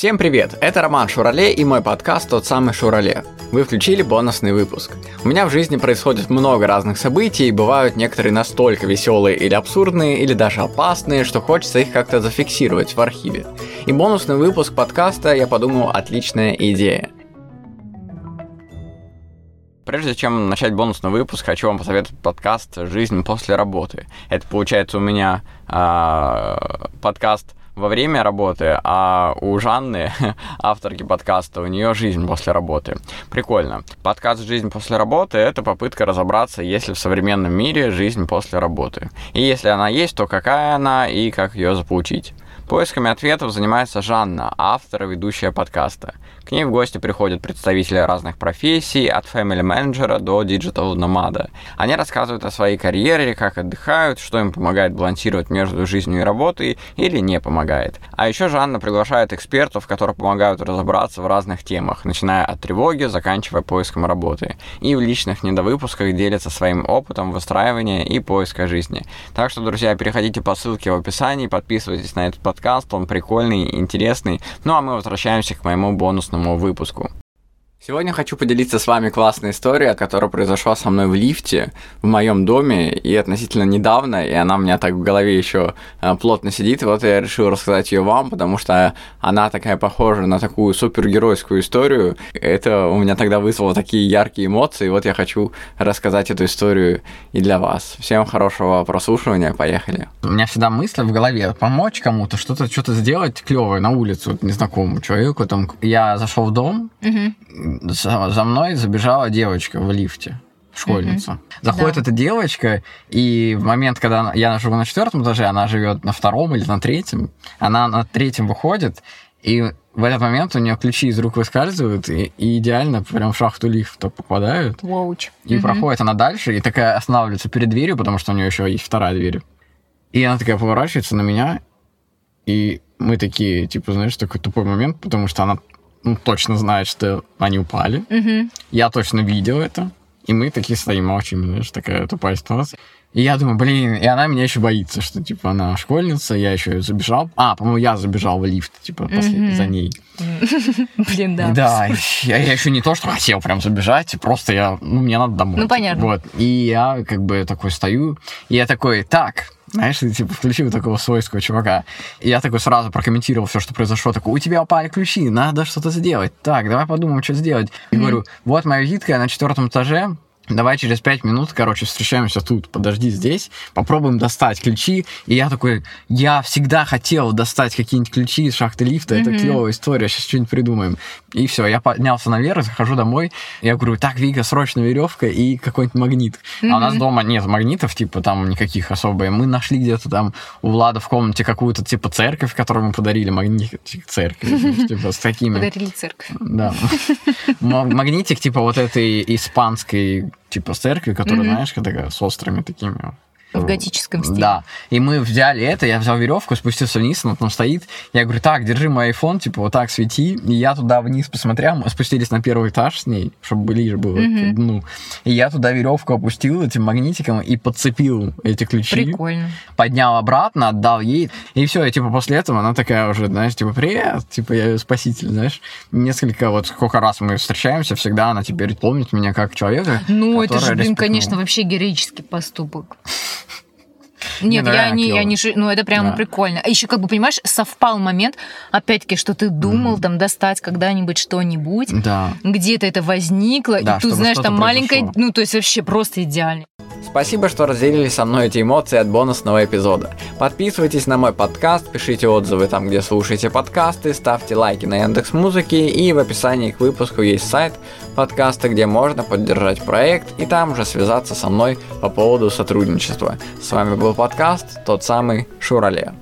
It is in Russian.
Всем привет, это Роман Шурале и мой подкаст «Тот самый Шурале». Вы включили бонусный выпуск. У меня в жизни происходит много разных событий, и бывают некоторые настолько веселые или абсурдные, или даже опасные, что хочется их как-то зафиксировать в архиве. И бонусный выпуск подкаста, я подумал, отличная идея. Прежде чем начать бонусный выпуск, хочу вам посоветовать подкаст «Жизнь после работы». Это получается у меня э, подкаст во время работы, а у Жанны, авторки подкаста, у нее жизнь после работы. Прикольно. Подкаст «Жизнь после работы» — это попытка разобраться, есть ли в современном мире жизнь после работы. И если она есть, то какая она и как ее заполучить. Поисками ответов занимается Жанна, автор и ведущая подкаста. К ней в гости приходят представители разных профессий, от family менеджера до digital номада. Они рассказывают о своей карьере, как отдыхают, что им помогает балансировать между жизнью и работой или не помогает. А еще Жанна приглашает экспертов, которые помогают разобраться в разных темах, начиная от тревоги, заканчивая поиском работы. И в личных недовыпусках делятся своим опытом выстраивания и поиска жизни. Так что, друзья, переходите по ссылке в описании, подписывайтесь на этот подкаст, он прикольный, интересный. Ну а мы возвращаемся к моему бонусному выпуску. Сегодня хочу поделиться с вами классной историей, которая произошла со мной в лифте в моем доме и относительно недавно, и она у меня так в голове еще э, плотно сидит. И вот я решил рассказать ее вам, потому что она такая похожа на такую супергеройскую историю. Это у меня тогда вызвало такие яркие эмоции. И вот я хочу рассказать эту историю и для вас. Всем хорошего прослушивания, поехали. У меня всегда мысль в голове помочь кому-то, что-то что-то сделать клевое на улицу незнакомому человеку. Там я зашел в дом. Mm-hmm за, за мной забежала девочка в лифте школьница. Mm-hmm. Заходит да. эта девочка, и в момент, когда я живу на четвертом этаже, она живет на втором или на третьем, она на третьем выходит, и в этот момент у нее ключи из рук выскальзывают, и, и идеально прям в шахту лифта попадают. Воуч. И mm-hmm. проходит она дальше, и такая останавливается перед дверью, потому что у нее еще есть вторая дверь. И она такая поворачивается на меня, и мы такие, типа, знаешь, такой тупой момент, потому что она точно знает, что они упали. Угу. Я точно видел это. И мы такие стоим, молчим, знаешь, такая тупая ситуация. И я думаю, блин, и она меня еще боится, что, типа, она школьница, я еще забежал. А, по-моему, я забежал в лифт, типа, mm-hmm. за ней. Блин, да. Да, я, я еще не то, что хотел прям забежать, просто я, ну, мне надо домой. Ну, понятно. Вот, и я, как бы, такой стою, и я такой, так, знаешь, ты типа включил такого свойского чувака. И я такой сразу прокомментировал все, что произошло. Такой, у тебя упали ключи, надо что-то сделать. Так, давай подумаем, что сделать. И mm-hmm. говорю, вот моя визитка на четвертом этаже, давай через пять минут, короче, встречаемся тут, подожди здесь, попробуем достать ключи. И я такой, я всегда хотел достать какие-нибудь ключи из шахты лифта, mm-hmm. это клевая история, сейчас что-нибудь придумаем. И все, я поднялся наверх, захожу домой, я говорю, так, Вика, срочно веревка и какой-нибудь магнит. Mm-hmm. А у нас дома нет магнитов, типа, там никаких особо. Мы нашли где-то там у Влада в комнате какую-то, типа, церковь, которую мы подарили, магнитик, церковь, типа, с такими... Подарили церковь. Да. Магнитик, типа, вот этой испанской типа церкви, которая, mm-hmm. знаешь, такая с острыми такими в готическом стиле. Да. И мы взяли это, я взял веревку, спустился вниз, она там стоит. Я говорю, так, держи мой iPhone, типа, вот так свети. И я туда вниз посмотрел, мы спустились на первый этаж с ней, чтобы ближе было mm-hmm. к дну. И я туда веревку опустил этим магнитиком и подцепил эти ключи. Прикольно. Поднял обратно, отдал ей. И все, и типа после этого она такая уже, знаешь, типа, привет, типа, я ее спаситель, знаешь. Несколько, вот сколько раз мы встречаемся, всегда она теперь помнит меня как человека. Ну, это же, блин, конечно, вообще героический поступок. Нет, ну, я, не, я не... Ну, это прям да. прикольно. А еще, как бы, понимаешь, совпал момент, опять-таки, что ты думал mm. там достать когда-нибудь что-нибудь. Да. Где-то это возникло, да, и тут, знаешь, там маленькая... Ну, то есть вообще просто идеально. Спасибо, что разделили со мной эти эмоции от бонусного эпизода. Подписывайтесь на мой подкаст, пишите отзывы там, где слушаете подкасты, ставьте лайки на Яндекс Музыке и в описании к выпуску есть сайт подкаста, где можно поддержать проект и там же связаться со мной по поводу сотрудничества. С вами был подкаст, тот самый Шурале.